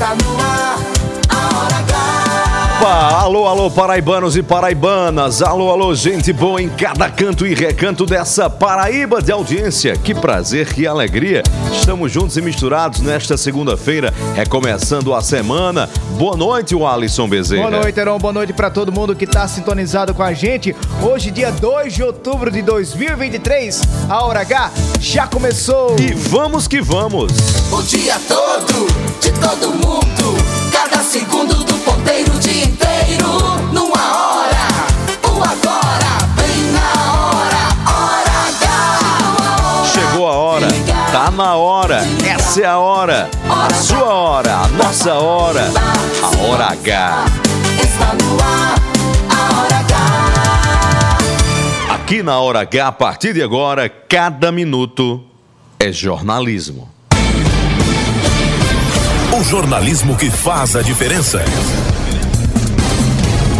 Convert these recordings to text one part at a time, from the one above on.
está no Opa! Alô, alô, paraibanos e paraibanas. Alô, alô, gente boa em cada canto e recanto dessa Paraíba de audiência. Que prazer, que alegria. Estamos juntos e misturados nesta segunda-feira, recomeçando a semana. Boa noite, o Alisson Bezerra. Boa noite, Heron. Boa noite para todo mundo que está sintonizado com a gente. Hoje, dia 2 de outubro de 2023, a Hora H já começou. E vamos que vamos. O dia todo, de todo mundo, cada segundo na hora, essa é a hora, a sua hora, a nossa hora, a hora H. Está no ar, a hora H. Aqui na hora H, a partir de agora, cada minuto é jornalismo. O jornalismo que faz a diferença.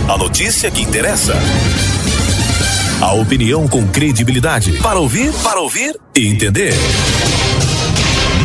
A notícia que interessa. A opinião com credibilidade. Para ouvir, para ouvir e entender.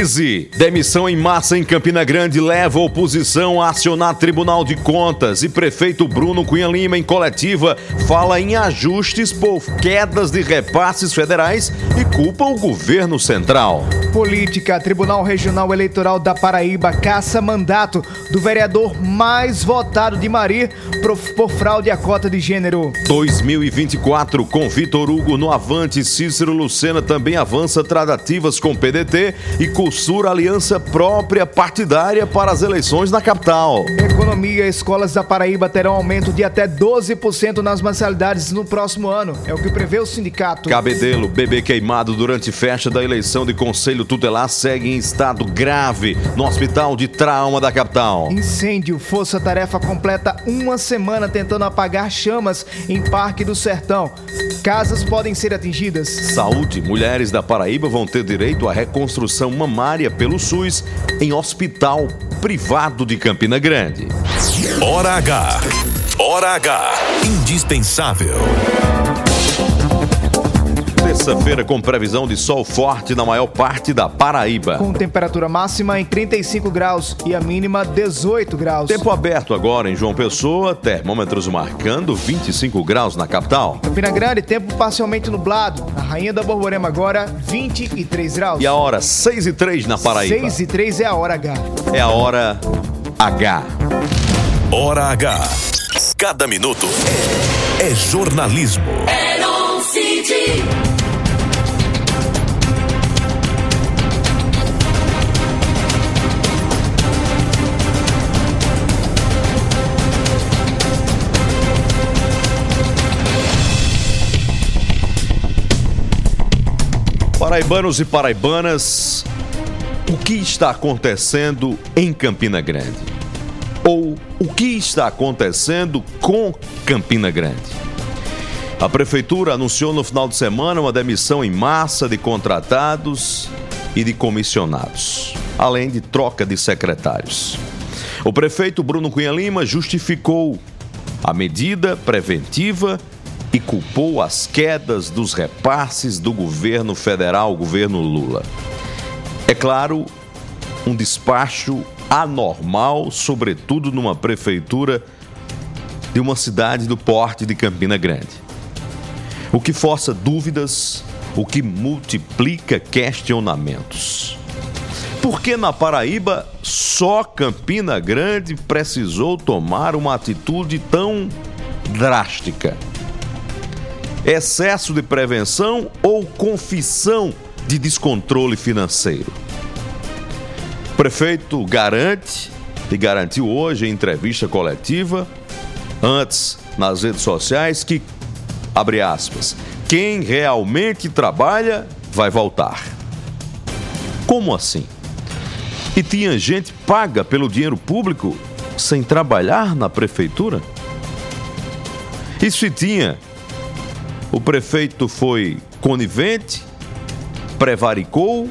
Crise. Demissão em massa em Campina Grande leva a oposição a acionar Tribunal de Contas e prefeito Bruno Cunha Lima em coletiva fala em ajustes por quedas de repasses federais e culpa o governo central. Política. Tribunal Regional Eleitoral da Paraíba caça mandato do vereador mais votado de Mari por, fraude à cota de gênero. 2024 com Vitor Hugo no avante, Cícero Lucena também avança tratativas com PDT e costura aliança própria partidária para as eleições na capital. Economia. Escolas da Paraíba terão aumento de até 12% nas mensalidades no próximo ano. É o que prevê o sindicato. Cabedelo, bebê queimado durante festa da eleição de conselho tutelar segue em estado grave no hospital de trauma da capital. Incêndio. Força Tarefa completa uma semana tentando apagar chamas em Parque do Sertão. Casas podem ser atingidas. Saúde. Mulheres da Paraíba vão ter direito à reconstrução mamária pelo SUS em hospital privado de Campina Grande. Hora H. Hora H. Indispensável. Terça-feira com previsão de sol forte na maior parte da Paraíba. Com temperatura máxima em 35 graus e a mínima 18 graus. Tempo aberto agora em João Pessoa, termômetros marcando 25 graus na capital. Campina Grande, tempo parcialmente nublado. Na Rainha da Borborema agora, 23 graus. E a hora 6 e 3 na Paraíba. 6 e 3 é a hora H. É a hora H. Hora H. Cada minuto é, é jornalismo. Heron City. Paraibanos e paraibanas, o que está acontecendo em Campina Grande? Ou o que está acontecendo com Campina Grande? A prefeitura anunciou no final de semana uma demissão em massa de contratados e de comissionados, além de troca de secretários. O prefeito Bruno Cunha Lima justificou a medida preventiva e culpou as quedas dos repasses do governo federal, governo Lula. É claro, um despacho anormal, sobretudo numa prefeitura de uma cidade do porte de Campina Grande. O que força dúvidas, o que multiplica questionamentos. Por que na Paraíba só Campina Grande precisou tomar uma atitude tão drástica? Excesso de prevenção ou confissão de descontrole financeiro? O prefeito garante e garantiu hoje em entrevista coletiva, antes nas redes sociais, que, abre aspas, quem realmente trabalha vai voltar. Como assim? E tinha gente paga pelo dinheiro público sem trabalhar na prefeitura? E se tinha, o prefeito foi conivente, prevaricou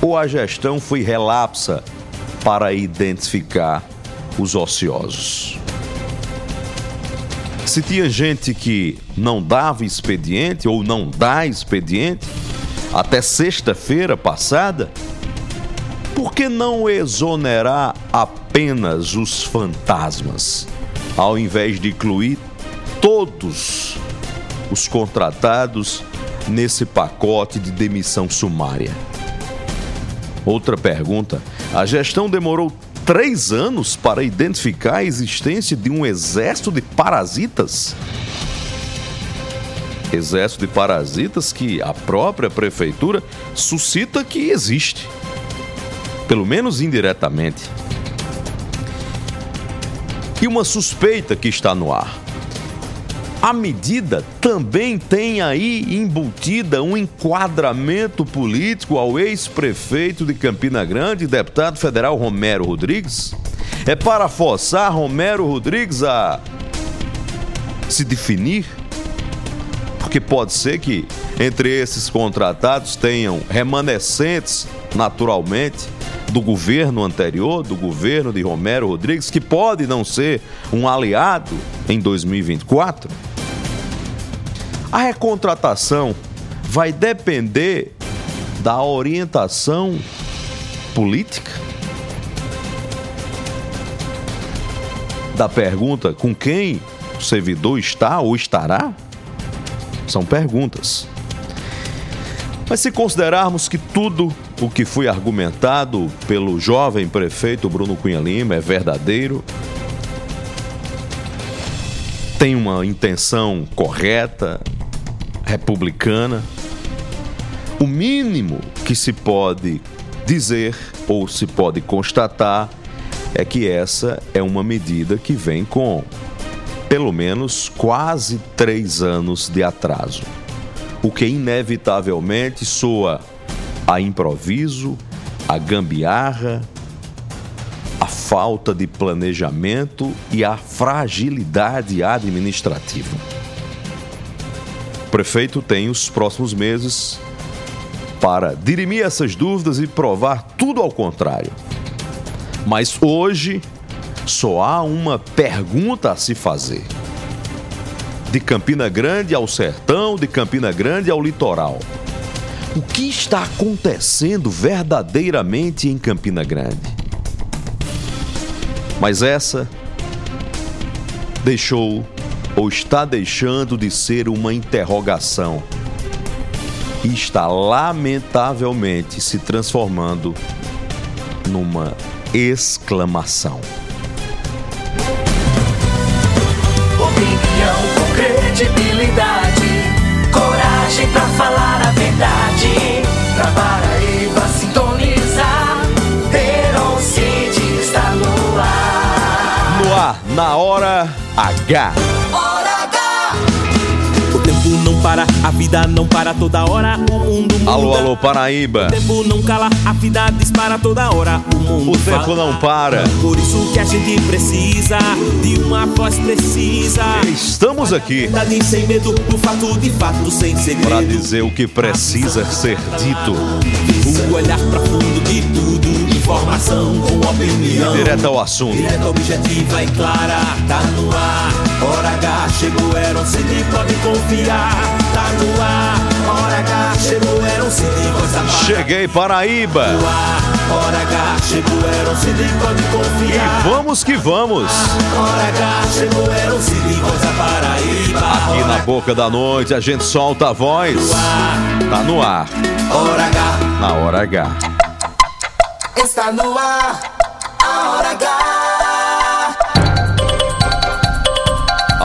ou a gestão foi relapsa para identificar os ociosos? Se tinha gente que não dava expediente ou não dá expediente até sexta-feira passada, por que não exonerar apenas os fantasmas, ao invés de incluir todos os contratados nesse pacote de demissão sumária? Outra pergunta: a gestão demorou três anos para identificar a existência de um exército de parasitas? Exército de parasitas que a própria prefeitura suscita que existe pelo menos indiretamente. E uma suspeita que está no ar. A medida também tem aí embutida um enquadramento político ao ex-prefeito de Campina Grande, deputado federal Romero Rodrigues. É para forçar Romero Rodrigues a se definir? Porque pode ser que entre esses contratados tenham remanescentes, naturalmente, do governo anterior, do governo de Romero Rodrigues, que pode não ser um aliado em 2024? A recontratação vai depender da orientação política? Da pergunta com quem o servidor está ou estará? São perguntas. Mas se considerarmos que tudo o que foi argumentado pelo jovem prefeito Bruno Cunha Lima é verdadeiro, tem uma intenção correta, republicana, o mínimo que se pode dizer ou se pode constatar é que essa é uma medida que vem com pelo menos quase três anos de atraso o que inevitavelmente soa a improviso, a gambiarra, a falta de planejamento e a fragilidade administrativa. O prefeito tem os próximos meses para dirimir essas dúvidas e provar tudo ao contrário. Mas hoje só há uma pergunta a se fazer de Campina Grande ao sertão, de Campina Grande ao litoral. O que está acontecendo verdadeiramente em Campina Grande? Mas essa deixou ou está deixando de ser uma interrogação e está lamentavelmente se transformando numa exclamação. credibilidade, coragem pra falar a verdade. Pra Paraíba sintonizar, Heron City está no ar. No ar, na hora H. para, a vida não para toda hora. O mundo muda. Alô, alô, Paraíba. O tempo não cala, a vida dispara toda hora. O mundo O tempo fala. não para. Por isso que a gente precisa uma voz precisa. Estamos aqui sem medo, do fato de fato, sem segredo. para dizer o que precisa ser dito. O olhar pra fundo de tudo. Informação com opinião. Direto ao assunto. Direta, objetiva e clara, tá no ar. Hora H chegou, era você pode confiar. Tá no ar, Hora H, chegou, era um Cid, voz a Cheguei, Paraíba. Hora H, chegou, era um Cid, pode confiar. Vamos que vamos. Hora H, chegou, era um Cid, voz a Paraíba. Aqui na boca da noite a gente solta a voz. Tá no ar, Hora H, na hora H. Está no ar, a hora H.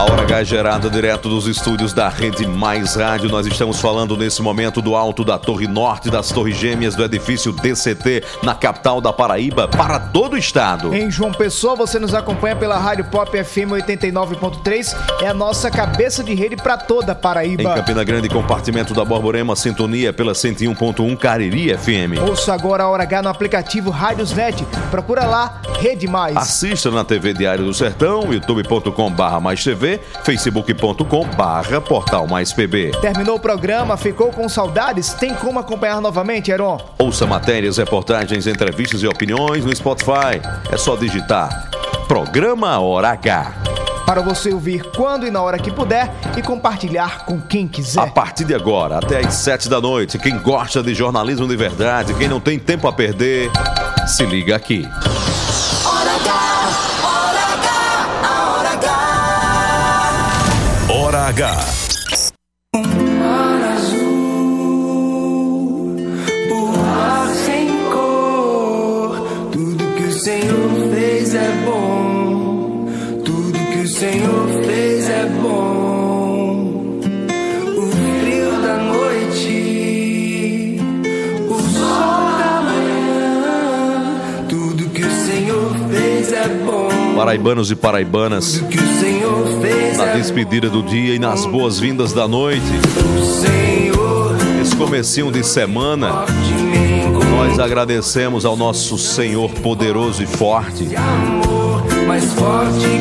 A hora H é gerada direto dos estúdios da Rede Mais Rádio. Nós estamos falando nesse momento do alto da Torre Norte, das Torres Gêmeas do edifício DCT, na capital da Paraíba, para todo o estado. Em João Pessoa, você nos acompanha pela Rádio Pop FM 89.3. É a nossa cabeça de rede para toda a Em Paraíba. Campina Grande, compartimento da Borborema, sintonia pela 101.1 Cariri FM. Ouça agora a Hora H no aplicativo Rádiosnet. Procura lá, Rede Mais. Assista na TV Diário do Sertão, youtube.com barra mais TV, facebook.com barra portal mais PB. Terminou o programa, ficou com saudades? Tem como acompanhar novamente, Heron? Ouça matérias, reportagens, entrevistas e opiniões no Spotify. É só digitar Programa Hora H. Para você ouvir quando e na hora que puder e compartilhar com quem A quiser. partir de agora, até às 7 da noite, quem gosta de jornalismo de verdade, quem não tem tempo a perder, se liga aqui. H. Hora H. ar sem cor. Tudo que o Senhor fez é bom. Tudo que o Senhor Paraibanos e paraibanas, na é despedida do dia e nas boas-vindas da noite, esse comecinho de semana, nós agradecemos ao nosso Senhor poderoso e forte,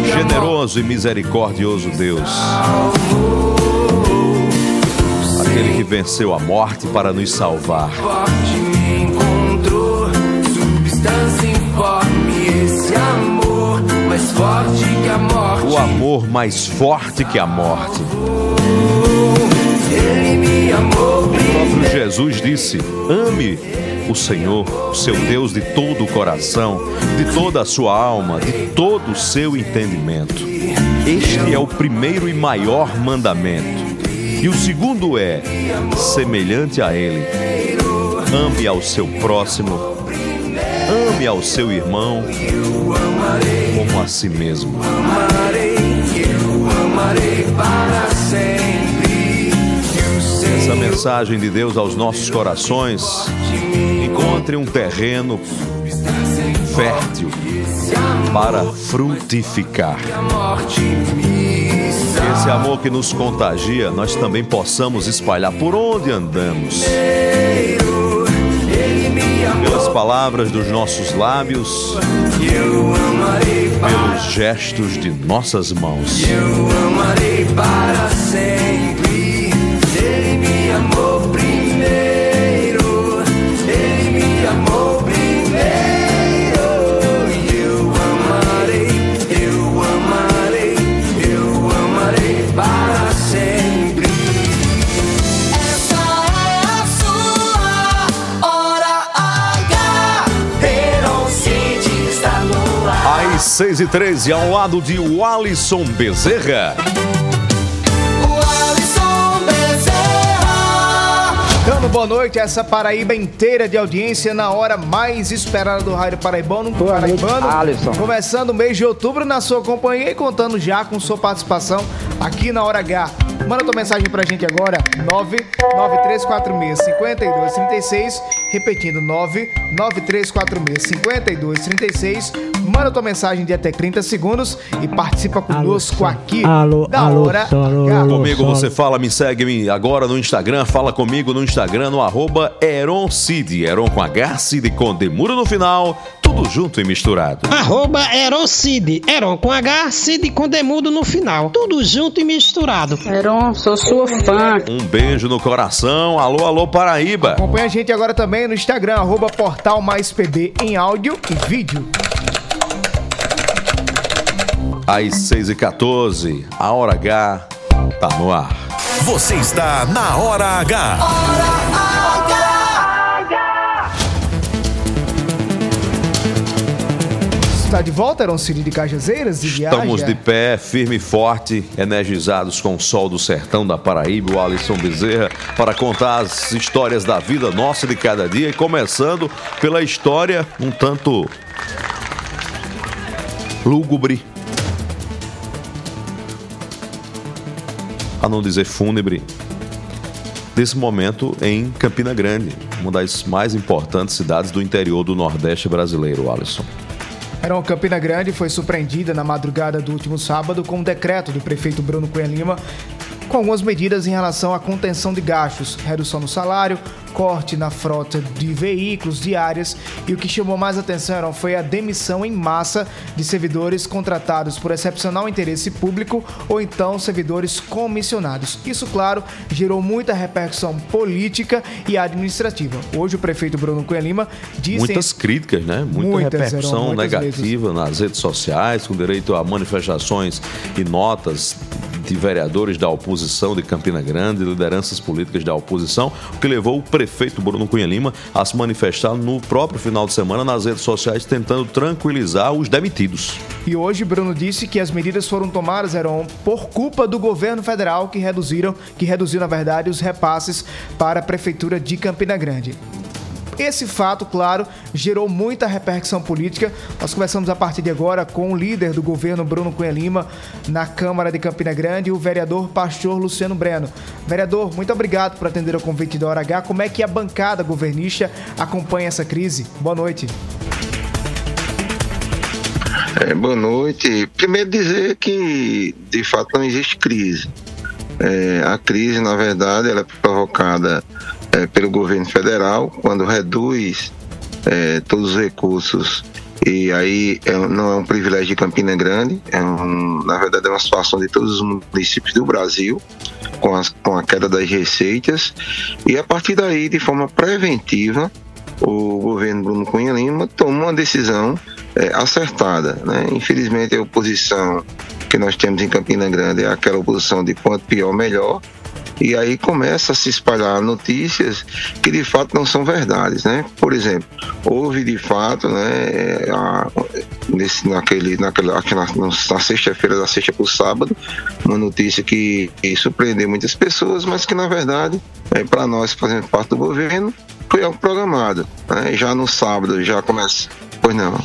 generoso e misericordioso Deus. Aquele que venceu a morte para nos salvar. forte me encontrou, substância informe, esse amor mais forte que a morte. O amor mais forte que a morte. Ele me amou O próprio. Jesus disse: ame o Senhor, o seu Deus, de todo o coração, de toda a sua alma, de todo o seu entendimento. Este é o primeiro e maior mandamento. E o segundo é semelhante a ele: ame ao seu próximo, ame ao seu irmão como a si mesmo. Essa mensagem de Deus aos nossos corações encontre um terreno fértil para frutificar. Esse amor que nos contagia, nós também possamos espalhar por onde andamos. Pelas palavras dos nossos lábios, pelos gestos de nossas mãos. 6 e 13 ao lado de Walisson Bezerra. O Alisson Bezerra. Dando boa noite a essa Paraíba inteira de audiência na hora mais esperada do Rádio Paraibano. Paraibano. Alisson. Começando o mês de outubro na sua companhia e contando já com sua participação aqui na Hora H. Manda tua mensagem pra gente agora, 993465236, repetindo, 993465236. Manda tua mensagem de até 30 segundos e participa conosco aqui Alô, da alô, Hora alô, H. alô. Comigo você fala, me segue me agora no Instagram, fala comigo no Instagram, no arroba Eron Cid, Eron com H, Cid com demuro no final, tudo junto e misturado. Arroba Eron Cid. Eron com H, Cid com demudo no final. Tudo junto e misturado. Heron, sou sua fã. Um beijo no coração, alô, alô Paraíba. Acompanha a gente agora também no Instagram, arroba Portal Mais PB em áudio e vídeo. Às 6 e 14 a Hora H tá no ar. Você está na Hora H. Está de volta, Aaron Cid de Cajazeiras? E Estamos de pé, firme e forte, energizados com o sol do sertão da Paraíba, o Alisson Bezerra, para contar as histórias da vida nossa de cada dia, e começando pela história um tanto lúgubre, a não dizer fúnebre, desse momento em Campina Grande, uma das mais importantes cidades do interior do Nordeste brasileiro, Alisson. Heron Campina Grande foi surpreendida na madrugada do último sábado com um decreto do prefeito Bruno Cunha Lima com algumas medidas em relação à contenção de gastos, redução no salário, corte na frota de veículos diárias e o que chamou mais atenção foi a demissão em massa de servidores contratados por excepcional interesse público ou então servidores comissionados. Isso, claro, gerou muita repercussão política e administrativa. Hoje o prefeito Bruno Cunha Lima disse... Muitas críticas, né? Muita Muitas, repercussão negativa nas redes sociais, com direito a manifestações e notas de vereadores da oposição de Campina Grande, lideranças políticas da oposição, o que levou o prefeito Bruno Cunha Lima a se manifestar no próprio final de semana nas redes sociais, tentando tranquilizar os demitidos. E hoje Bruno disse que as medidas foram tomadas, Heron, por culpa do governo federal que reduziram, que reduziu, na verdade, os repasses para a prefeitura de Campina Grande. Esse fato, claro, gerou muita repercussão política. Nós conversamos a partir de agora com o líder do governo, Bruno Cunha Lima, na Câmara de Campina Grande, o vereador Pastor Luciano Breno. Vereador, muito obrigado por atender o convite da Hora H. Como é que a bancada governista acompanha essa crise? Boa noite. É, boa noite. Primeiro dizer que de fato não existe crise. É, a crise, na verdade, ela é provocada é, pelo governo federal quando reduz é, todos os recursos e aí é, não é um privilégio de Campina Grande, é um, na verdade é uma situação de todos os municípios do Brasil com, as, com a queda das receitas e a partir daí, de forma preventiva, o governo Bruno Cunha Lima tomou uma decisão é, acertada. Né? Infelizmente, a oposição que nós temos em Campina Grande é aquela oposição de quanto pior, melhor. E aí começa a se espalhar notícias que de fato não são verdades, né? Por exemplo, houve de fato, né, a, nesse, naquele, naquela, na, sexta-feira, da sexta para o sábado, uma notícia que, que surpreendeu muitas pessoas, mas que na verdade, é, para nós fazemos parte do governo, foi algo programado. Né? Já no sábado já começa. Pois não.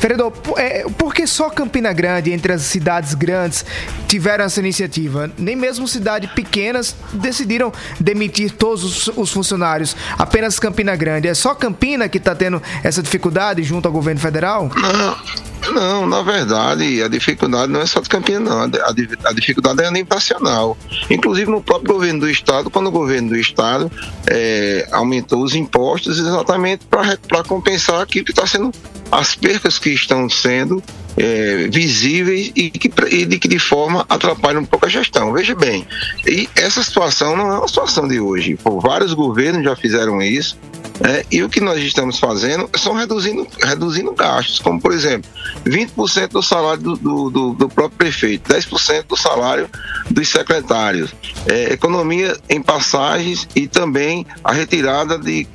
Vereador, por, é, por que só Campina Grande, entre as cidades grandes, tiveram essa iniciativa? Nem mesmo cidades pequenas decidiram demitir todos os, os funcionários. Apenas Campina Grande. É só Campina que está tendo essa dificuldade junto ao governo federal? Não, não, na verdade, a dificuldade não é só de Campina, não. A, a, dificuldade é a nacional. Inclusive no próprio governo do Estado, quando o governo do Estado é, aumentou os impostos exatamente para compensar aquilo que está sendo as percas que estão sendo é, visíveis e, que, e de que de forma atrapalham um pouco a gestão. Veja bem, e essa situação não é uma situação de hoje. Pô, vários governos já fizeram isso. É, e o que nós estamos fazendo são reduzindo, reduzindo gastos, como por exemplo, 20% do salário do, do, do, próprio prefeito, 10% do salário dos secretários, é, economia em passagens e também a retirada de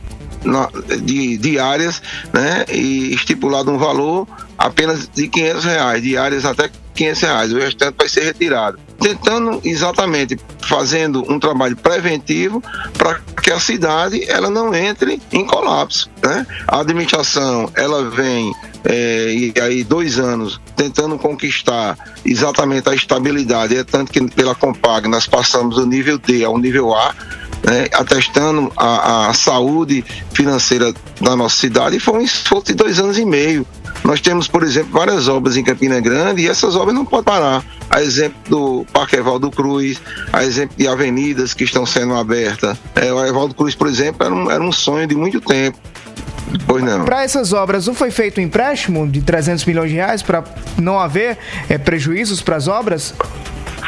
de diárias, né, e estipulado um valor apenas de 500 reais, diárias até 500 reais, o restante vai ser retirado. Tentando exatamente fazendo um trabalho preventivo para que a cidade ela não entre em colapso. Né? A administração ela vem é, e aí dois anos tentando conquistar exatamente a estabilidade, é tanto que pela Compag nós passamos do nível D ao nível A, né, atestando a, a, saúde financeira da nossa cidade e foi um esforço de dois anos e meio. Nós temos, por exemplo, várias obras em Campina Grande e essas obras não podem parar. A exemplo do Parque Evaldo Cruz, a exemplo de avenidas que estão sendo abertas. É, o Evaldo Cruz, por exemplo, era um, era um sonho de muito tempo. Pois não. Para essas obras, não foi feito um empréstimo de 300 milhões de reais para não haver é, prejuízos para as obras?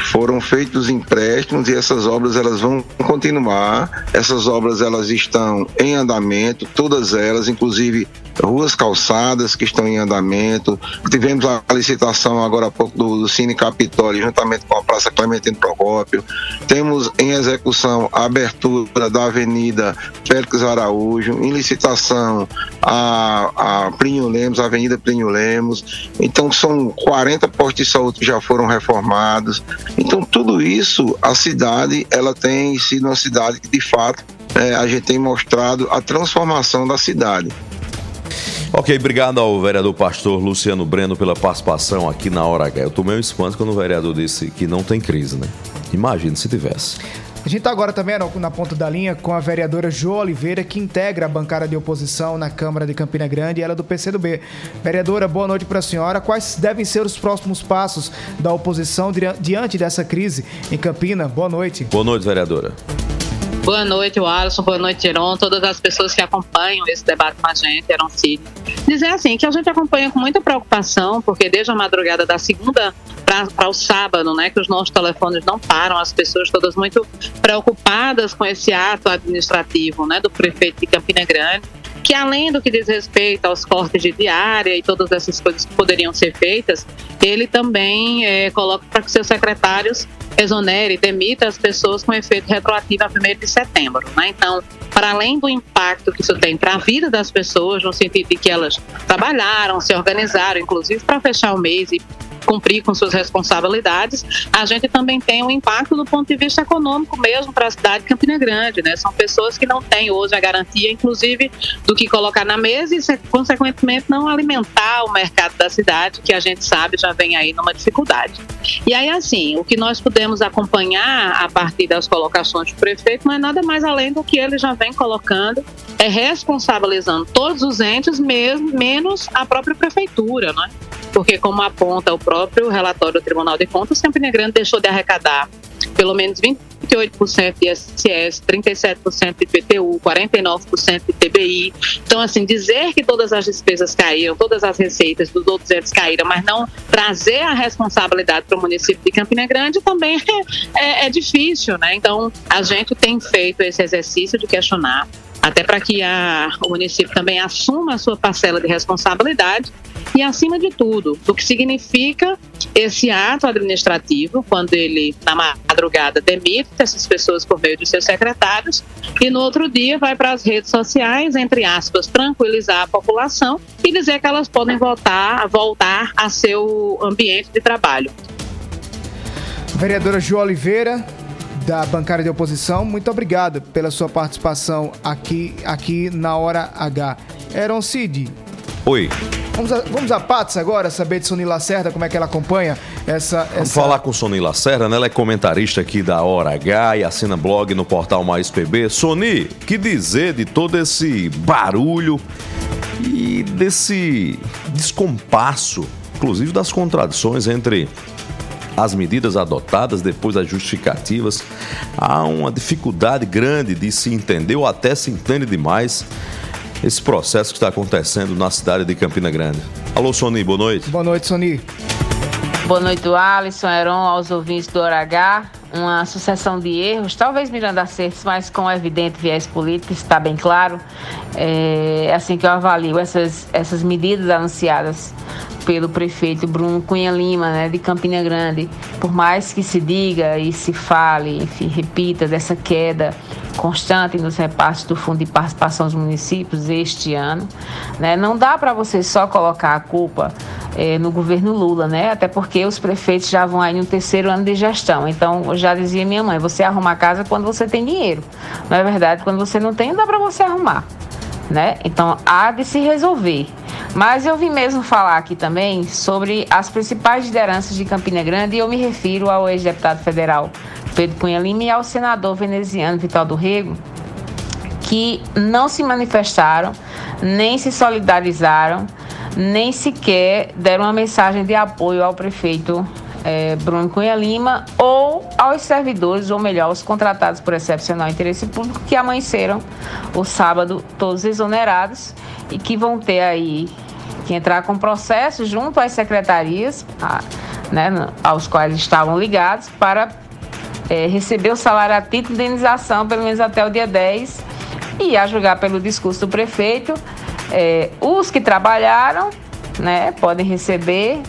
Foram feitos empréstimos e essas obras elas vão continuar. Essas obras elas estão em andamento, todas elas, inclusive ruas calçadas que estão em andamento. Tivemos a licitação agora há pouco do, do Cine Capitólio, juntamente com a Praça Clementino Procópio. Temos em execução a abertura da Avenida Félix Araújo, em licitação a, a Plínio Lemos, a Avenida Plínio Lemos. Então são 40 postos de saúde que já foram reformados. Então tudo isso, a cidade, ela tem sido uma cidade que de fato é, a gente tem mostrado a transformação da cidade. Ok, obrigado ao vereador pastor Luciano Breno pela participação aqui na Hora H. Eu tomei um espanto quando o vereador disse que não tem crise, né? Imagina se tivesse. A gente está agora também na ponta da linha com a vereadora Jo Oliveira, que integra a bancada de oposição na Câmara de Campina Grande, ela é do PCdoB. Vereadora, boa noite para a senhora. Quais devem ser os próximos passos da oposição diante dessa crise em Campina? Boa noite. Boa noite, vereadora. Boa noite, Alisson. Boa noite, Geron. Todas as pessoas que acompanham esse debate com a gente, Heron Cid. Dizer assim, que a gente acompanha com muita preocupação, porque desde a madrugada da segunda para o sábado, né, que os nossos telefones não param, as pessoas todas muito preocupadas com esse ato administrativo, né, do prefeito de Campina Grande que além do que diz respeito aos cortes de diária e todas essas coisas que poderiam ser feitas, ele também é, coloca para que seus secretários exonere, demita as pessoas com efeito retroativo a 1 de setembro. Né? Então, para além do impacto que isso tem para a vida das pessoas, no sentido de que elas trabalharam, se organizaram, inclusive para fechar o mês e cumprir com suas responsabilidades, a gente também tem um impacto do ponto de vista econômico mesmo para a cidade de Campina Grande, né? São pessoas que não têm hoje a garantia, inclusive, do que colocar na mesa e, consequentemente, não alimentar o mercado da cidade, que a gente sabe já vem aí numa dificuldade. E aí, assim, o que nós podemos acompanhar a partir das colocações do prefeito não é nada mais além do que ele já vem colocando, é responsabilizando todos os entes, mesmo, menos a própria prefeitura, né? porque, como aponta o próprio relatório do Tribunal de Contas, Campina Grande deixou de arrecadar pelo menos 28% de ISS, 37% de IPTU, 49% de TBI. Então, assim, dizer que todas as despesas caíram, todas as receitas dos outros entes caíram, mas não trazer a responsabilidade para o município de Campina Grande também é, é, é difícil, né? Então, a gente tem feito esse exercício de questionar até para que a, o município também assuma a sua parcela de responsabilidade e, acima de tudo, o que significa esse ato administrativo, quando ele, na madrugada, demite essas pessoas por meio de seus secretários e, no outro dia, vai para as redes sociais, entre aspas, tranquilizar a população e dizer que elas podem voltar, voltar a seu ambiente de trabalho. Vereadora Ju Oliveira, da bancária de oposição, muito obrigado pela sua participação aqui, aqui na Hora H. Eron Cid. Oi. Vamos a, vamos a Patos agora, saber de Sony Lacerda, como é que ela acompanha essa... Vamos essa... falar com Sony Lacerda, né? Ela é comentarista aqui da Hora H e assina blog no portal Mais PB. Sony, que dizer de todo esse barulho e desse descompasso, inclusive das contradições entre as medidas adotadas depois das justificativas. Há uma dificuldade grande de se entender ou até se entende demais esse processo que está acontecendo na cidade de Campina Grande. Alô, Sony, boa noite. Boa noite, Sony. Boa noite, Alisson, Heron, aos ouvintes do H. Uma sucessão de erros, talvez mirando acertos, mas com evidente viés político, está bem claro. É assim que eu avalio essas, essas medidas anunciadas pelo prefeito Bruno Cunha Lima, né, de Campina Grande. Por mais que se diga e se fale, enfim, repita dessa queda constante nos repasses do Fundo de Participação dos Municípios este ano, né, não dá para você só colocar a culpa é, no governo Lula, né? Até porque os prefeitos já vão aí no terceiro ano de gestão. Então, já dizia minha mãe, você arruma a casa quando você tem dinheiro. Não é verdade? Quando você não tem, não dá para você arrumar. Né? Então, há de se resolver. Mas eu vim mesmo falar aqui também sobre as principais lideranças de Campina Grande e eu me refiro ao ex-deputado federal Pedro Cunha Lima e ao senador veneziano Vital do Rego, que não se manifestaram, nem se solidarizaram, nem sequer deram uma mensagem de apoio ao prefeito é, Bruno Cunha Lima ou aos servidores, ou melhor, os contratados por excepcional interesse público que amanheceram o sábado todos exonerados e que vão ter aí que entrar com processo junto às secretarias a, né, aos quais estavam ligados para é, receber o salário a título de indenização pelo menos até o dia 10 e a julgar pelo discurso do prefeito É, os que trabalharam, né, podem receber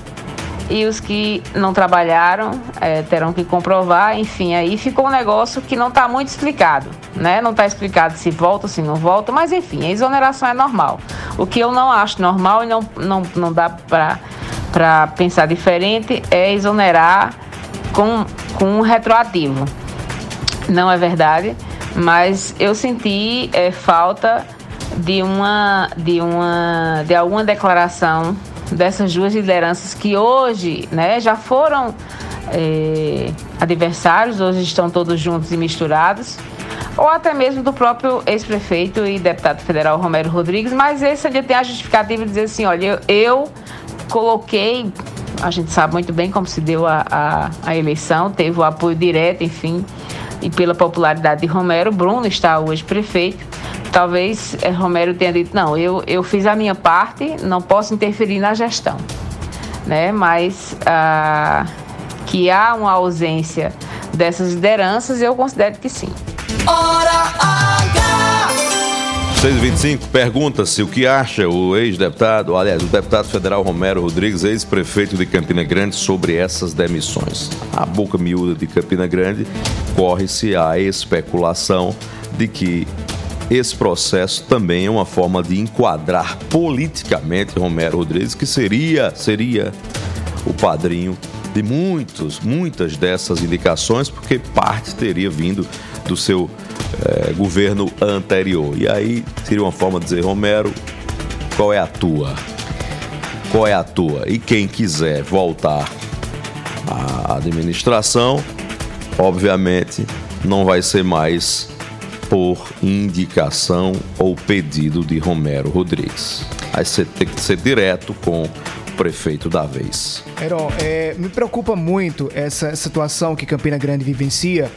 e os que não trabalharam é, terão que comprovar. Enfim, aí ficou um negócio que não está muito explicado, né? Não está explicado se volta se não volta, mas enfim, a exoneração é normal. O que eu não acho normal e não, não, não dá para pensar diferente é exonerar com, com um retroativo. Não é verdade, mas eu senti é, falta de uma, de uma de alguma declaração dessas duas lideranças que hoje né, já foram é, adversários, hoje estão todos juntos e misturados, ou até mesmo do próprio ex-prefeito e deputado federal Romero Rodrigues, mas esse ali tem a justificativa de dizer assim, olha, eu, eu coloquei, a gente sabe muito bem como se deu a, a, a eleição, teve o apoio direto, enfim, e pela popularidade de Romero, Bruno está hoje prefeito, talvez é, Romero tenha dito, não, eu, eu fiz a minha parte, não posso interferir na gestão. Né? Mas ah, que há uma ausência dessas lideranças, eu considero que sim. Hora H! 625 pergunta-se o que acha o ex-deputado, aliás, o deputado federal Romero Rodrigues, ex-prefeito de Campina Grande, sobre essas demissões. A boca miúda de Campina Grande corre-se a especulação de que esse processo também é uma forma de enquadrar politicamente Romero Rodrigues, que seria, seria o padrinho de muitos, muitas dessas indicações, porque parte teria vindo do seu eh, governo anterior. E aí seria uma forma de dizer, Romero, qual é a tua? Qual é a tua? E quem quiser voltar à administração, obviamente, não vai ser mais por indicação ou pedido de Romero Rodrigues. Aí você tem que ser direto com o prefeito da vez. Heron, é, me preocupa muito essa situação que Campina Grande vivencia.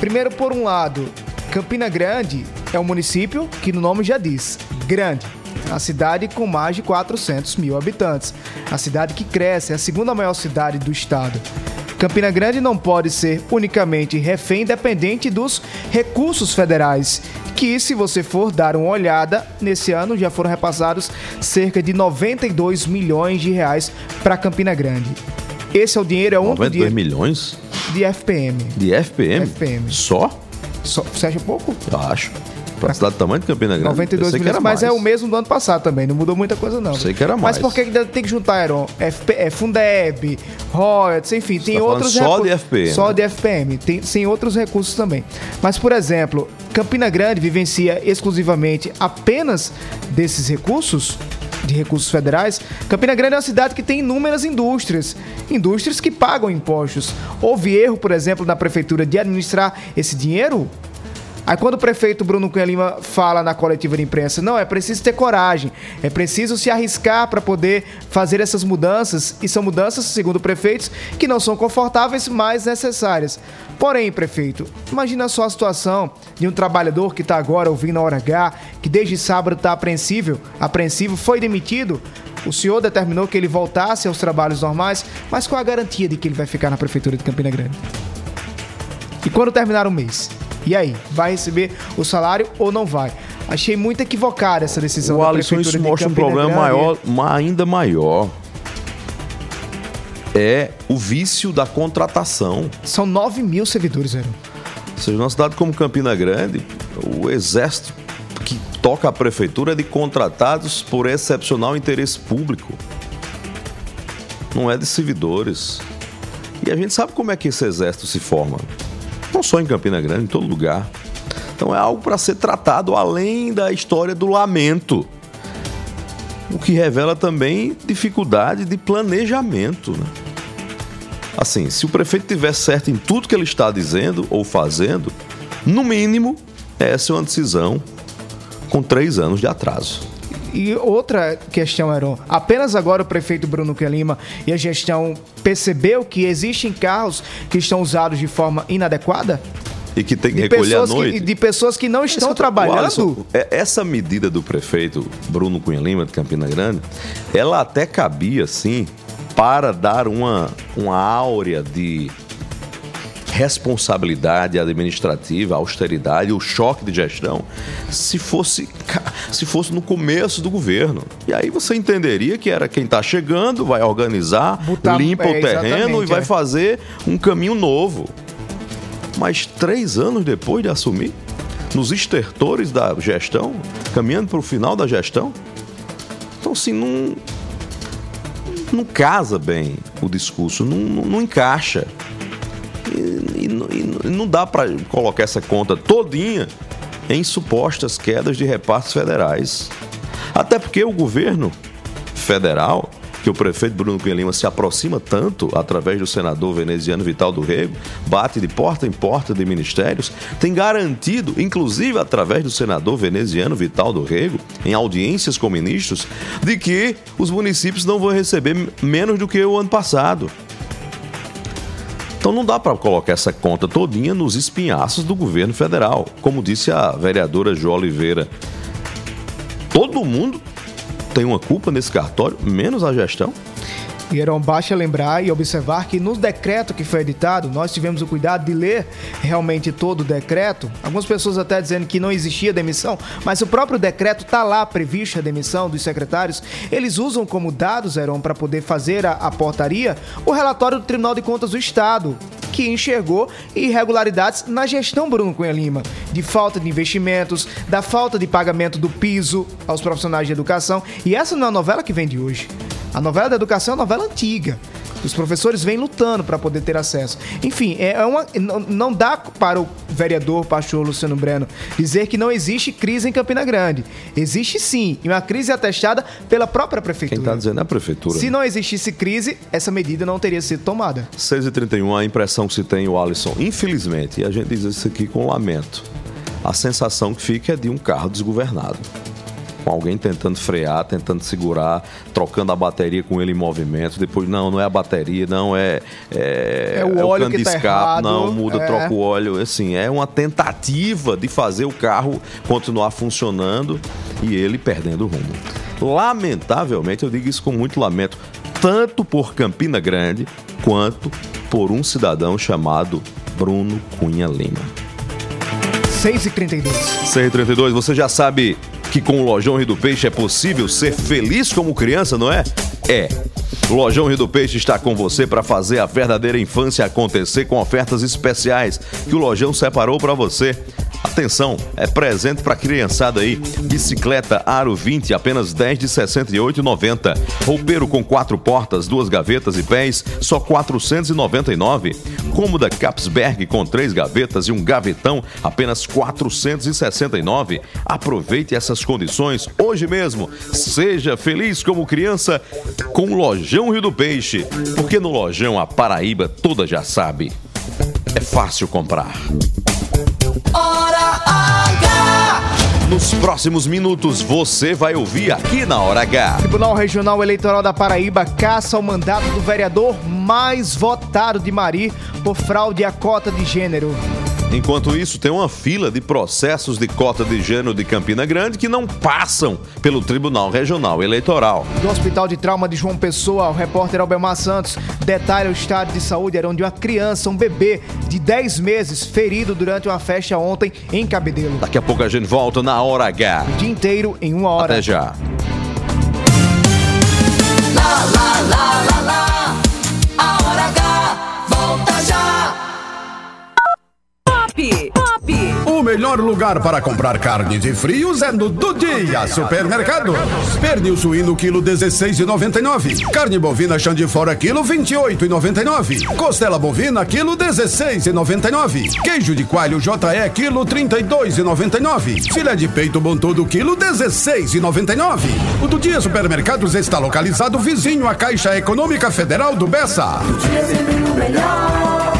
Primeiro, por um lado, Campina Grande é um município que no nome já diz, grande. A cidade com mais de 400 mil habitantes. A cidade que cresce, é a segunda maior cidade do estado. Campina Grande não pode ser unicamente refém dependente dos recursos federais, que se você for dar uma olhada, nesse ano já foram repassados cerca de 92 milhões de reais para Campina Grande. Esse é o dinheiro, é um 92 dinheiro milhões de FPM. de FPM? FPM. Só? Só, você acha pouco? Eu acho. Pra cidade do tamanho de Campina Grande. 92 eu sei que milhões, mas mais. é o mesmo do ano passado também, não mudou muita coisa não. Sei que era Mas mais. por que ainda tem que juntar, Heron? FP, é, Fundeb, royalties, enfim, tem tá outros só de FPM, Só né? de FPM, tem, tem outros recursos também. Mas, por exemplo, Campina Grande vivencia exclusivamente apenas desses recursos, de recursos federais. Campina Grande é uma cidade que tem inúmeras indústrias, indústrias que pagam impostos. Houve erro, por exemplo, na prefeitura de administrar esse dinheiro? Aí quando o prefeito Bruno Cunha Lima fala na coletiva de imprensa, não, é preciso ter coragem, é preciso se arriscar para poder fazer essas mudanças, e são mudanças, segundo prefeitos, que não são confortáveis, mas necessárias. Porém, prefeito, imagina só a situação de um trabalhador que está agora ouvindo a hora H, que desde sábado está apreensível, apreensivo, foi demitido, o senhor determinou que ele voltasse aos trabalhos normais, mas qual a garantia de que ele vai ficar na prefeitura de Campina Grande? E quando terminar o mês? E aí, vai receber o salário ou não vai? Achei muito equivocada essa decisão O da Alisson, prefeitura isso mostra um problema maior, ma- ainda maior. É o vício da contratação. São 9 mil servidores, Heron. Ou seja, numa cidade como Campina Grande, o exército que toca a prefeitura é de contratados por excepcional interesse público. Não é de servidores. E a gente sabe como é que esse exército se forma. Não só em Campina Grande, em todo lugar. Então é algo para ser tratado além da história do lamento. O que revela também dificuldade de planejamento. Né? Assim, se o prefeito tiver certo em tudo que ele está dizendo ou fazendo, no mínimo, essa é uma decisão com três anos de atraso. E outra questão, Heron. Apenas agora o prefeito Bruno Cunha Lima e a gestão percebeu que existem carros que estão usados de forma inadequada? E que tem que De recolher à pessoas, noite. que, de pessoas que não estão Esse- trabalhando? Alisson, é- essa medida do prefeito Bruno Cunha Lima, de Campina Grande, ela até cabia, sim, para dar uma, uma áurea de responsabilidade administrativa, austeridade, o choque de gestão, se fosse, se fosse no começo do governo. E aí você entenderia que era quem está chegando, vai organizar, Botar, limpa é, o terreno e vai é. fazer um caminho novo. Mas três anos depois de assumir, nos estertores da gestão, caminhando para o final da gestão, então assim, não, não casa bem o discurso, não, não, não encaixa. E, e, e não dá para colocar essa conta todinha em supostas quedas de repartos federais. Até porque o governo federal, que o prefeito Bruno Cunha Lima se aproxima tanto através do senador veneziano Vital do Rego, bate de porta em porta de ministérios, tem garantido, inclusive através do senador veneziano Vital do Rego, em audiências com ministros, de que os municípios não vão receber menos do que o ano passado. Então não dá para colocar essa conta todinha nos espinhaços do governo federal, como disse a vereadora Jo Oliveira. Todo mundo tem uma culpa nesse cartório, menos a gestão. E era basta lembrar e observar que no decreto que foi editado, nós tivemos o cuidado de ler realmente todo o decreto. Algumas pessoas até dizendo que não existia demissão, mas o próprio decreto está lá previsto a demissão dos secretários. Eles usam como dados, Heron, para poder fazer a, a portaria, o relatório do Tribunal de Contas do Estado, que enxergou irregularidades na gestão Bruno Cunha Lima, de falta de investimentos, da falta de pagamento do piso aos profissionais de educação. E essa não é a novela que vem de hoje. A novela da educação é uma novela antiga. Os professores vêm lutando para poder ter acesso. Enfim, é, é uma, não dá para o vereador pastor Luciano Breno dizer que não existe crise em Campina Grande. Existe sim, e uma crise atestada pela própria prefeitura. Quem está dizendo é a prefeitura. Se não existisse crise, essa medida não teria sido tomada. 6h31, a impressão que se tem, o Alisson, infelizmente, e a gente diz isso aqui com lamento, a sensação que fica é de um carro desgovernado com alguém tentando frear, tentando segurar, trocando a bateria com ele em movimento. Depois, não, não é a bateria, não é. É, é o é óleo o que tá escape, errado, não, muda, é. troca o óleo. Assim, é uma tentativa de fazer o carro continuar funcionando e ele perdendo o rumo. Lamentavelmente, eu digo isso com muito lamento, tanto por Campina Grande quanto por um cidadão chamado Bruno Cunha Lima. 6h32. 6h32, você já sabe que com o Lojão Rio do Peixe é possível ser feliz como criança, não é? É. Lojão Rio do Peixe está com você para fazer a verdadeira infância acontecer com ofertas especiais que o Lojão separou para você. Atenção, é presente para criançada aí. Bicicleta Aro 20, apenas 10 de 68,90. Roupeiro com quatro portas, duas gavetas e pés, só 499. Cômoda Capsberg com três gavetas e um gavetão, apenas 469. Aproveite essas condições hoje mesmo. Seja feliz como criança com o Lojão Rio do Peixe, porque no Lojão a Paraíba toda já sabe. É fácil comprar. Hora H! Nos próximos minutos você vai ouvir aqui na Hora H. Tribunal Regional Eleitoral da Paraíba caça o mandato do vereador mais votado de Mari por fraude à cota de gênero. Enquanto isso, tem uma fila de processos de cota de gênero de Campina Grande que não passam pelo Tribunal Regional Eleitoral. Do Hospital de Trauma de João Pessoa, o repórter Albemar Santos detalha o estado de saúde era onde uma criança, um bebê de 10 meses, ferido durante uma festa ontem em Cabedelo. Daqui a pouco a gente volta na Hora H. O dia inteiro em uma hora. Até já. Lá, lá, lá, melhor lugar para comprar carnes e frios é no Do Dia Supermercado. Pernil suíno quilo 16,99. Carne bovina chão de fora quilo 28,99. Costela bovina quilo 16,99. Queijo de coalho JE quilo 32,99. Filé de peito bom todo quilo 16,99. O Do Dia Supermercados está localizado vizinho à Caixa Econômica Federal do Bessa. Do dia melhor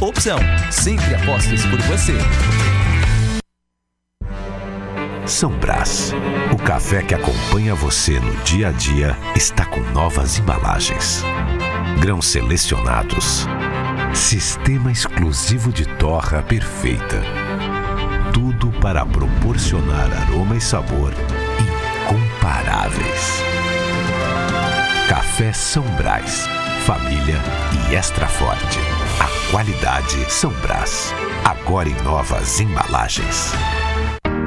Opção. Sempre apostos por você. São Brás. O café que acompanha você no dia a dia está com novas embalagens. Grãos selecionados. Sistema exclusivo de torra perfeita. Tudo para proporcionar aroma e sabor incomparáveis. Café São Brás. Família e extra forte. Qualidade São Brás. Agora em novas embalagens.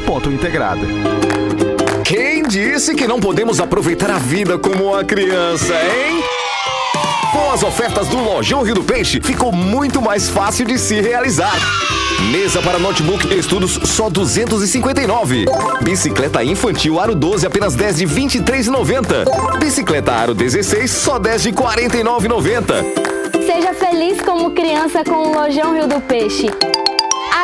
ponto integrada. Quem disse que não podemos aproveitar a vida como uma criança, hein? Com as ofertas do Lojão Rio do Peixe, ficou muito mais fácil de se realizar. Mesa para notebook estudos só 259. Bicicleta infantil aro 12 apenas 10 de 23,90. Bicicleta aro 16 só 10 de 49,90. Seja feliz como criança com o Lojão Rio do Peixe.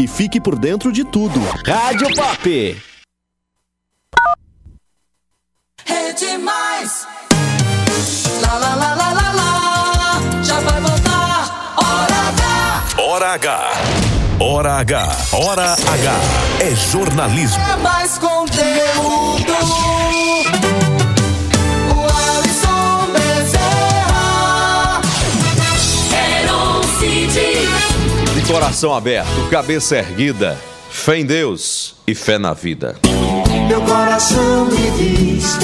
e fique por dentro de tudo. Rádio Pop. Rede Mais. Lá, lá, lá, lá, lá, lá. Já vai voltar. Hora H. Hora H. Hora H. Hora H. É jornalismo. É mais conteúdo. Coração aberto, cabeça erguida, fé em Deus e fé na vida. Meu coração me diz: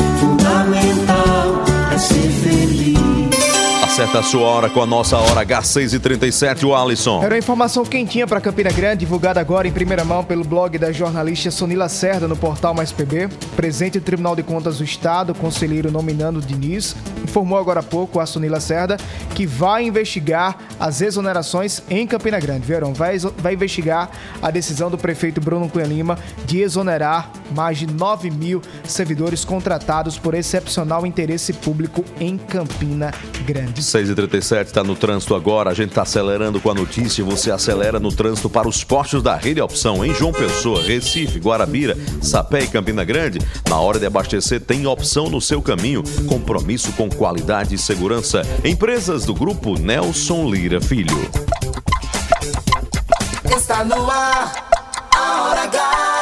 Acerta a sua hora com a nossa hora H637, o Alisson. Era uma informação quentinha para Campina Grande, divulgada agora em primeira mão pelo blog da jornalista Sonila Cerda no portal Mais PB. Presente o Tribunal de Contas do Estado, conselheiro nominando Diniz, informou agora há pouco a Sonila Cerda que vai investigar as exonerações em Campina Grande. Verão, vai, vai investigar a decisão do prefeito Bruno Cunha Lima de exonerar mais de 9 mil servidores contratados por excepcional interesse público em Campina Grande. 6h37 está no trânsito agora. A gente está acelerando com a notícia. Você acelera no trânsito para os postos da rede opção em João Pessoa, Recife, Guarabira, Sapé e Campina Grande. Na hora de abastecer, tem opção no seu caminho. Compromisso com qualidade e segurança. Empresas do grupo Nelson Lira Filho. Está no ar. A Hora H.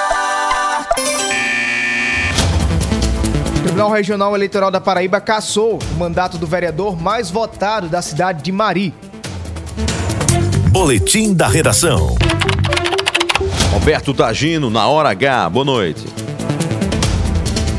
Tribunal Regional Eleitoral da Paraíba cassou o mandato do vereador mais votado da cidade de Mari. Boletim da redação. Roberto Tagino, na hora H. Boa noite.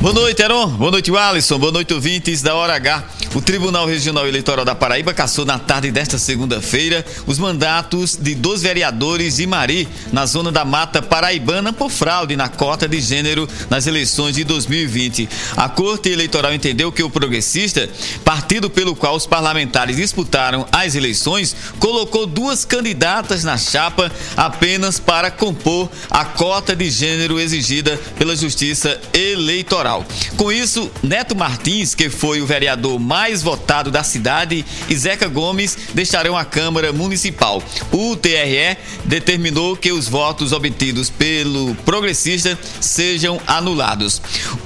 Boa noite, Heron. Boa noite, Alisson. Boa noite, ouvintes da Hora H. O Tribunal Regional Eleitoral da Paraíba cassou na tarde desta segunda-feira os mandatos de dois vereadores de Mari, na zona da Mata Paraibana, por fraude na cota de gênero nas eleições de 2020. A Corte Eleitoral entendeu que o progressista, partido pelo qual os parlamentares disputaram as eleições, colocou duas candidatas na chapa apenas para compor a cota de gênero exigida pela Justiça Eleitoral. Com isso, Neto Martins, que foi o vereador mais votado da cidade, e Zeca Gomes deixarão a Câmara Municipal. O TRE determinou que os votos obtidos pelo progressista sejam anulados.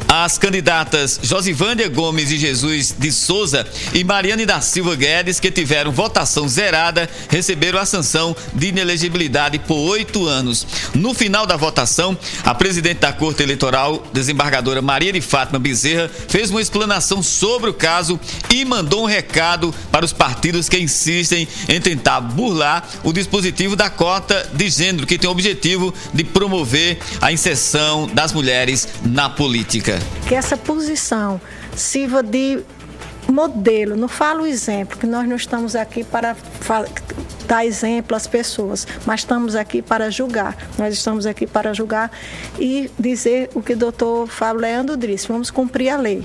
As candidatas Josivânia Gomes de Jesus de Souza e Mariane da Silva Guedes, que tiveram votação zerada, receberam a sanção de inelegibilidade por oito anos. No final da votação, a presidente da Corte Eleitoral, desembargadora Maria de Fátima Bezerra, fez uma explanação sobre o caso e mandou um recado para os partidos que insistem em tentar burlar o dispositivo da cota de gênero, que tem o objetivo de promover a inserção das mulheres na política. Que essa posição sirva de modelo, não falo exemplo, que nós não estamos aqui para dar exemplo às pessoas, mas estamos aqui para julgar. Nós estamos aqui para julgar e dizer o que o doutor Fábio Leandro disse: vamos cumprir a lei.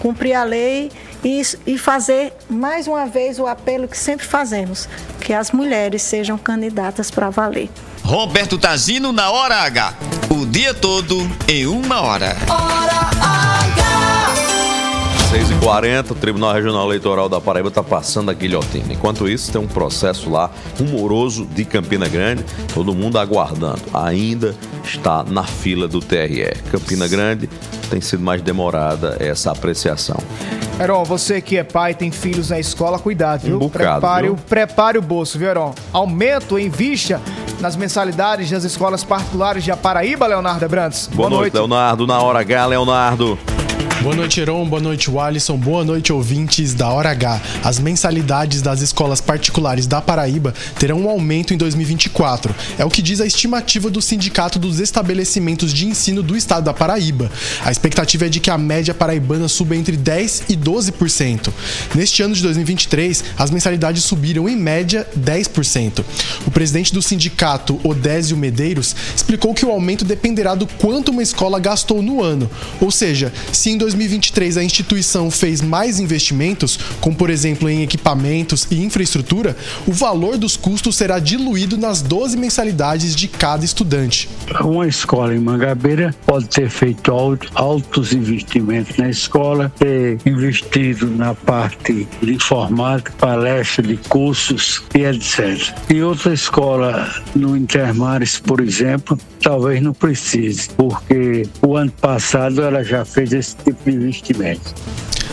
Cumprir a lei e, e fazer mais uma vez o apelo que sempre fazemos: que as mulheres sejam candidatas para valer. Roberto Tazino na Hora H. O dia todo em uma hora. Hora 6h40, o Tribunal Regional Eleitoral da Paraíba está passando a guilhotina. Enquanto isso, tem um processo lá rumoroso de Campina Grande, todo mundo aguardando. Ainda está na fila do TRE. Campina Grande tem sido mais demorada essa apreciação. Heron, você que é pai tem filhos na escola, cuidado, viu? Um bocado, prepare, viu? O, prepare o bolso, viu, Heron? Aumento em vista nas mensalidades das escolas particulares de Paraíba, Leonardo Brandes. Boa, noite, Leonardo. Na hora H, Leonardo. Boa noite, Heron. Boa noite, Walisson. Boa noite, ouvintes da Hora H. As mensalidades das escolas particulares da Paraíba terão um aumento em 2024. É o que diz a estimativa do Sindicato dos Estabelecimentos de Ensino do Estado da Paraíba. A expectativa é de que a média paraibana suba entre 10% e 12%. Neste ano de 2023, as mensalidades subiram em média 10%. O presidente do sindicato, Odésio Medeiros, explicou que o aumento dependerá do quanto uma escola gastou no ano. Ou seja, se em 2023 a instituição fez mais investimentos, como por exemplo em equipamentos e infraestrutura, o valor dos custos será diluído nas 12 mensalidades de cada estudante. Uma escola em Mangabeira pode ter feito altos investimentos na escola, ter investido na parte de informática, palestra de cursos e etc. E outra escola no Intermares, por exemplo, talvez não precise, porque o ano passado ela já fez esse tipo investimento.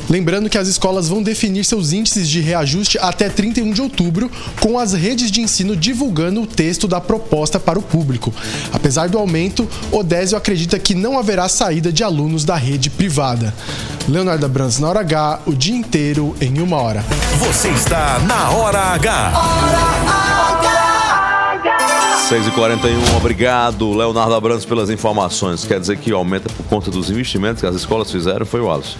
Lembrando que as escolas vão definir seus índices de reajuste até 31 de outubro, com as redes de ensino divulgando o texto da proposta para o público. Apesar do aumento, Odésio acredita que não haverá saída de alunos da rede privada. Leonardo Abrams, na hora H, o dia inteiro em uma hora. Você está na Hora H. 6h41, obrigado, Leonardo Abrantes, pelas informações. Quer dizer que aumenta por conta dos investimentos que as escolas fizeram, foi o Alisson.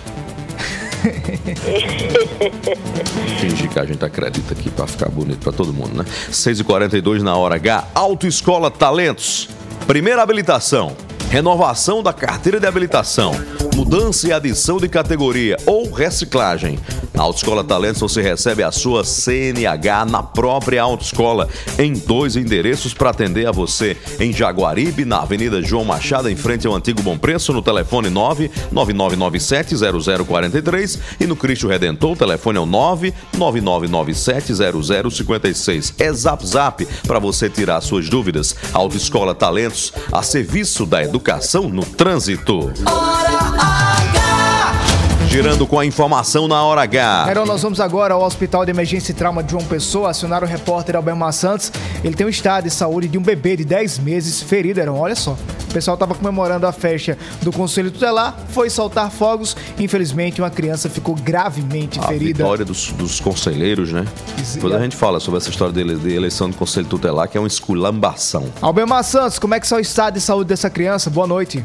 Fingir que a gente acredita aqui para ficar bonito para todo mundo, né? 6h42 na hora H, Autoescola Talentos. Primeira habilitação, renovação da carteira de habilitação, mudança e adição de categoria ou reciclagem. Na Autoescola Talentos você recebe a sua CNH na própria autoescola, em dois endereços para atender a você. Em Jaguaribe, na Avenida João Machado, em frente ao antigo Bom Preço, no telefone 999970043 e no Cristo Redentor, o telefone é o 999970056. É Zap Zap para você tirar suas dúvidas. Autoescola Talentos, a serviço da educação no trânsito. Girando com a informação na hora H. Heron, nós vamos agora ao Hospital de Emergência e Trauma de João Pessoa, acionar o repórter Albemar Santos. Ele tem um estado de saúde de um bebê de 10 meses ferido, Heron. Olha só. O pessoal estava comemorando a festa do Conselho Tutelar, foi soltar fogos. Infelizmente, uma criança ficou gravemente A ferida. vitória dos, dos conselheiros, né? Depois a gente fala sobre essa história de, de eleição do Conselho Tutelar, que é uma esculambação. Albemar Santos, como é que está o estado de saúde dessa criança? Boa noite.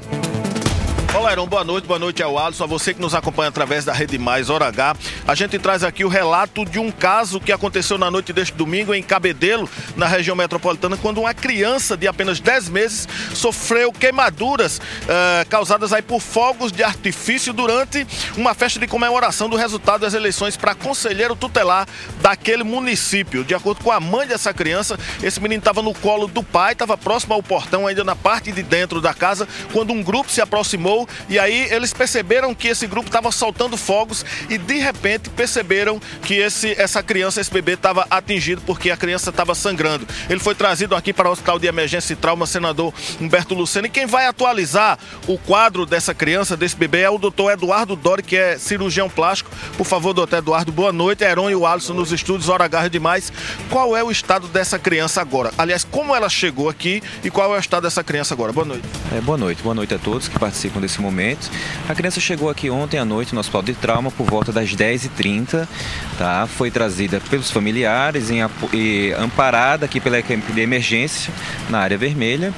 Heron, boa noite, boa noite ao Alisson, a você que nos acompanha através da Rede Mais Hora H. A gente traz aqui o relato de um caso que aconteceu na noite deste domingo em Cabedelo, na região metropolitana, quando uma criança de apenas 10 meses sofreu queimaduras eh, causadas aí por fogos de artifício durante uma festa de comemoração do resultado das eleições para conselheiro tutelar daquele município. De acordo com a mãe dessa criança, esse menino estava no colo do pai, estava próximo ao portão, ainda na parte de dentro da casa, quando um grupo se aproximou E aí eles perceberam que esse grupo estava soltando fogos e de repente perceberam que esse, essa criança, esse bebê, estava atingido porque a criança estava sangrando. Ele foi trazido aqui para o Hospital de Emergência e Trauma, senador Humberto Luceno. E quem vai atualizar o quadro dessa criança, desse bebê, é o doutor Eduardo Dori, que é cirurgião plástico. Por favor, doutor Eduardo, boa noite. Heron e o Alisson nos estúdios, hora garra demais. Qual é o estado dessa criança agora? Aliás, como ela chegou aqui e qual é o estado dessa criança agora? Boa noite. É, boa noite, boa noite a todos que participam desse momento. A criança chegou aqui ontem à noite no Hospital de Trauma por volta das 10h30, tá? Foi trazida pelos familiares em, e amparada aqui pela equipe de emergência na área vermelha.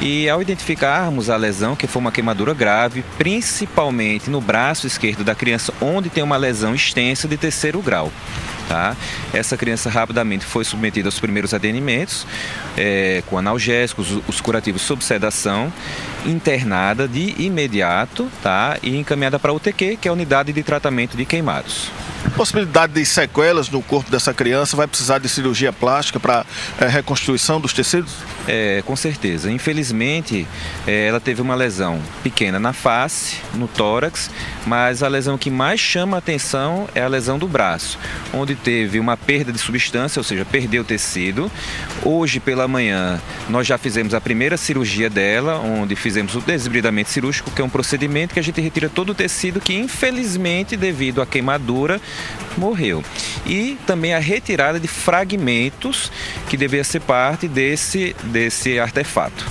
E ao identificarmos a lesão, que foi uma queimadura grave, principalmente no braço esquerdo da criança, onde tem uma lesão extensa de terceiro grau. Tá? Essa criança rapidamente foi submetida aos primeiros atendimentos, é, com analgésicos, os curativos sob sedação, internada de imediato tá? e encaminhada para a UTQ, que é a unidade de tratamento de queimados. Possibilidade de sequelas no corpo dessa criança, vai precisar de cirurgia plástica para é, reconstrução dos tecidos? É, com certeza. Infelizmente, é, ela teve uma lesão pequena na face, no tórax, mas a lesão que mais chama a atenção é a lesão do braço, onde teve uma perda de substância, ou seja, perdeu tecido. Hoje pela manhã, nós já fizemos a primeira cirurgia dela, onde fizemos o desbridamento cirúrgico, que é um procedimento que a gente retira todo o tecido que, infelizmente, devido à queimadura, morreu. E também a retirada de fragmentos que deveria ser parte desse, desse artefato.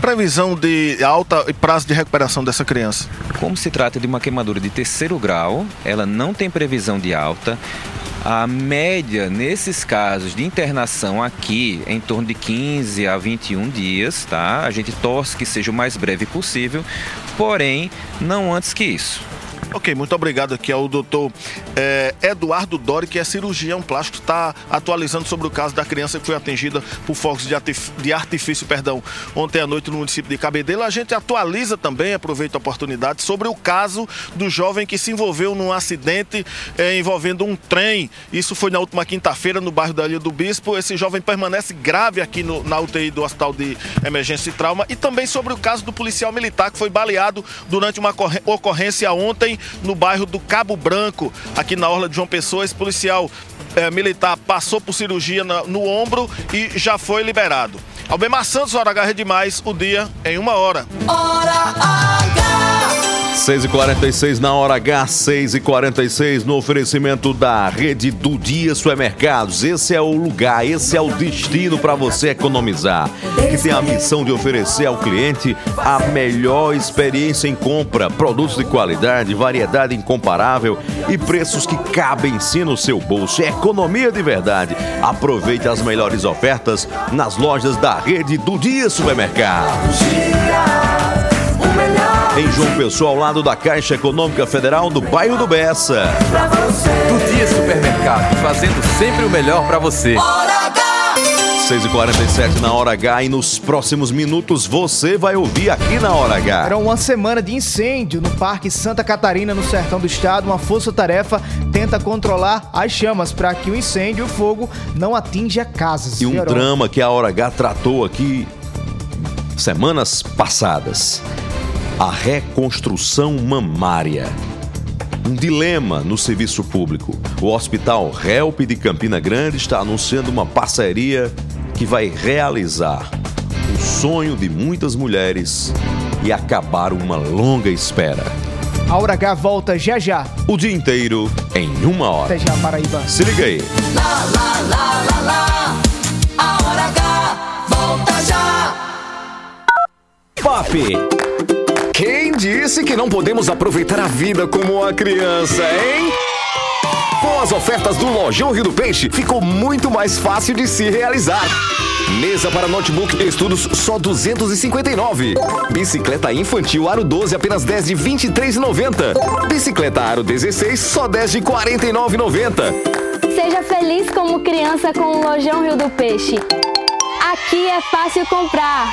Previsão de alta e prazo de recuperação dessa criança? Como se trata de uma queimadura de terceiro grau, ela não tem previsão de alta. A média nesses casos de internação aqui é em torno de 15 a 21 dias, tá? A gente torce que seja o mais breve possível, porém não antes que isso. Ok, muito obrigado aqui ao doutor é, Eduardo Dori, que é cirurgião plástico, está atualizando sobre o caso da criança que foi atingida por fogos de, artif de artifício perdão, ontem à noite no município de Cabedelo. A gente atualiza também, aproveita a oportunidade, sobre o caso do jovem que se envolveu num acidente é, envolvendo um trem. Isso foi na última quinta-feira no bairro da Ilha do Bispo. Esse jovem permanece grave aqui no, na UTI do Hospital de Emergência e Trauma. E também sobre o caso do policial militar que foi baleado durante uma ocorrência ontem no bairro do Cabo Branco, aqui na Orla de João Pessoa. Esse policial é, militar passou por cirurgia na, no ombro e já foi liberado. Albemar Santos, hora H demais, o dia em uma hora. Hora H! 6h46 na hora H, 6h46 no oferecimento da rede do Dia Supermercados. Esse é o lugar, esse é o destino para você economizar. Que tem a missão de oferecer ao cliente a melhor experiência em compra, produtos de qualidade, variedade incomparável e preços que cabem sim no seu bolso. É economia de verdade. Aproveite as melhores ofertas nas lojas da rede do Dia Supermercados. Em João Pessoa, ao lado da Caixa Econômica Federal do bairro do Bessa. Do Dia Supermercado, fazendo sempre o melhor para você. 6h47 na Hora H e nos próximos minutos você vai ouvir aqui na Hora H. Era uma semana de incêndio no Parque Santa Catarina, no sertão do estado. Uma força-tarefa tenta controlar as chamas para que o incêndio e o fogo não atinja casas. E um drama que a Hora H tratou aqui semanas passadas a reconstrução mamária. Um dilema no serviço público. O Hospital Help de Campina Grande está anunciando uma parceria que vai realizar o sonho de muitas mulheres e acabar uma longa espera. A Hora H volta já já. O dia inteiro em uma hora. Até já, Paraíba. Se liga aí. Lá, lá, lá, lá, lá. A Hora H volta já. Pop. Disse que não podemos aproveitar a vida como a criança, hein? Com as ofertas do Lojão Rio do Peixe, ficou muito mais fácil de se realizar. Mesa para notebook estudos só 259. Bicicleta infantil aro 12 apenas 10 de 23,90. Bicicleta aro 16 só 10 de 49,90. Seja feliz como criança com o Lojão Rio do Peixe. Aqui é fácil comprar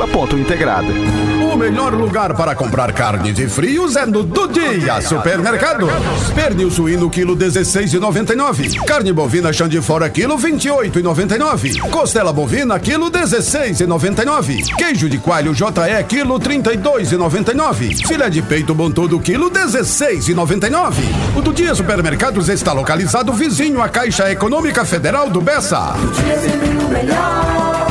ponto integrada. O melhor lugar para comprar carnes e frios é no Do Dia Supermercado. Pernil suíno quilo 16,99. Carne bovina chão de fora quilo 28,99. Costela bovina quilo 16,99. Queijo de coalho JE quilo 32,99. Filé de peito bom todo quilo 16,99. O Do Dia Supermercados está localizado vizinho à Caixa Econômica Federal do Bessa. Do Dia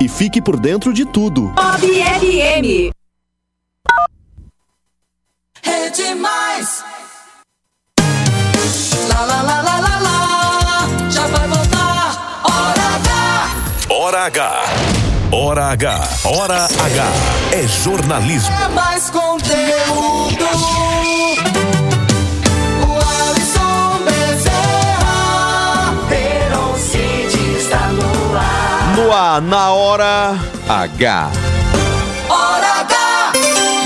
e fique por dentro de tudo. Bob FM. Rede Mais. Lá, lá, lá, lá, lá, lá. Já vai voltar. Hora H. Hora H. Hora H. Hora H. É jornalismo. É mais conteúdo. No ar, na hora H. Hora H.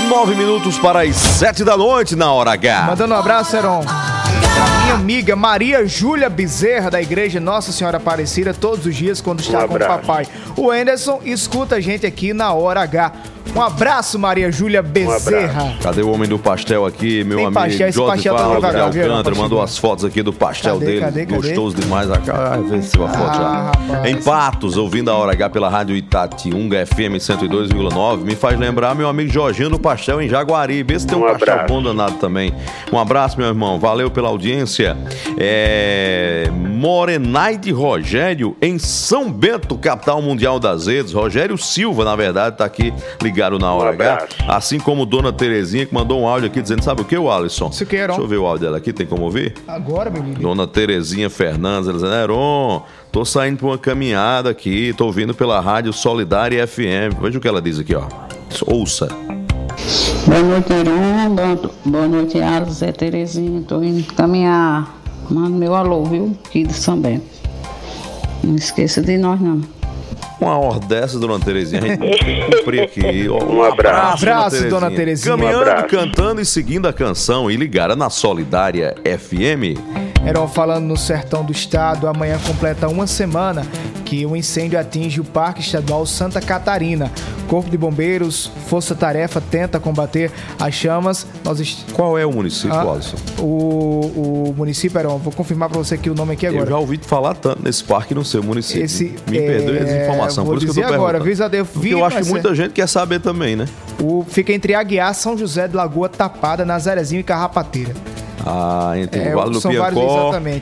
Nove minutos para as sete da noite na hora H. Mandando um abraço, Heron. Pra minha amiga Maria Júlia Bezerra, da Igreja Nossa Senhora Aparecida, todos os dias quando está Um com o papai. O Anderson escuta a gente aqui na Hora H. Um abraço, Maria Júlia Bezerra. Cadê o homem do pastel aqui, meu Tem amigo? pastel, esse Jorge pastel tá Paulo viu? Alcântara, Pastel. mandou as fotos aqui do pastel Cadê, dele. cadê, cadê? Gostoso demais. Ah, vê se a foto já. rapaz. Em Patos, ouvindo a Hora H pela Rádio Itatiunga FM 102,9, me faz lembrar meu amigo Jorginho do Pastel em Jaguari. Vê se tem um, Um pastel abraço. bom danado também. Um abraço, meu irmão. Valeu pela audiência. É... Morenaide Rogério, em São Bento, capital mundial das redes. Rogério Silva, na verdade, tá aqui ligado na Hora H. Assim como Dona Terezinha, que mandou um áudio aqui dizendo: sabe o que, o Alisson? Isso que, Heron? Deixa eu ver o áudio dela aqui, tem como ouvir? Agora, meu menino. Dona Terezinha Fernandes, ela dizendo, Heron, tô saindo pra uma caminhada aqui, tô ouvindo pela Rádio Solidária FM. Veja o que ela diz aqui, ó. Ouça. Boa noite, Heron. Boa, boa noite, Alice. É Terezinha. Tô indo caminhar. Manda meu alô, viu? Aqui de São Bento. Não esqueça de nós, não. Uma hora dessa, Dona Terezinha, a gente tem que cumprir aqui. Ó, Um abraço. Abraço, Dona Terezinha. Caminhando, Um abraço. cantando e seguindo a canção e ligada na Solidária FM. Heron falando no sertão do estado, amanhã completa uma semana que o incêndio atinge o Parque Estadual Santa Catarina. Corpo de Bombeiros, Força Tarefa tenta combater as chamas. Nós est... Qual é o município, Ah, Alisson? O, o município, Heron, vou confirmar pra você aqui o nome aqui agora. Eu já ouvi falar tanto nesse parque no seu município. Esse, Me é, perdoe a desinformação, por isso que eu tô agora, perguntando. viu, Isabel? Porque Vi, eu acho que muita gente quer saber também, né? O, fica entre Aguiar, São José de Lagoa Tapada, Nazarezinho e Carrapateira. Ah, entre É, o Vale do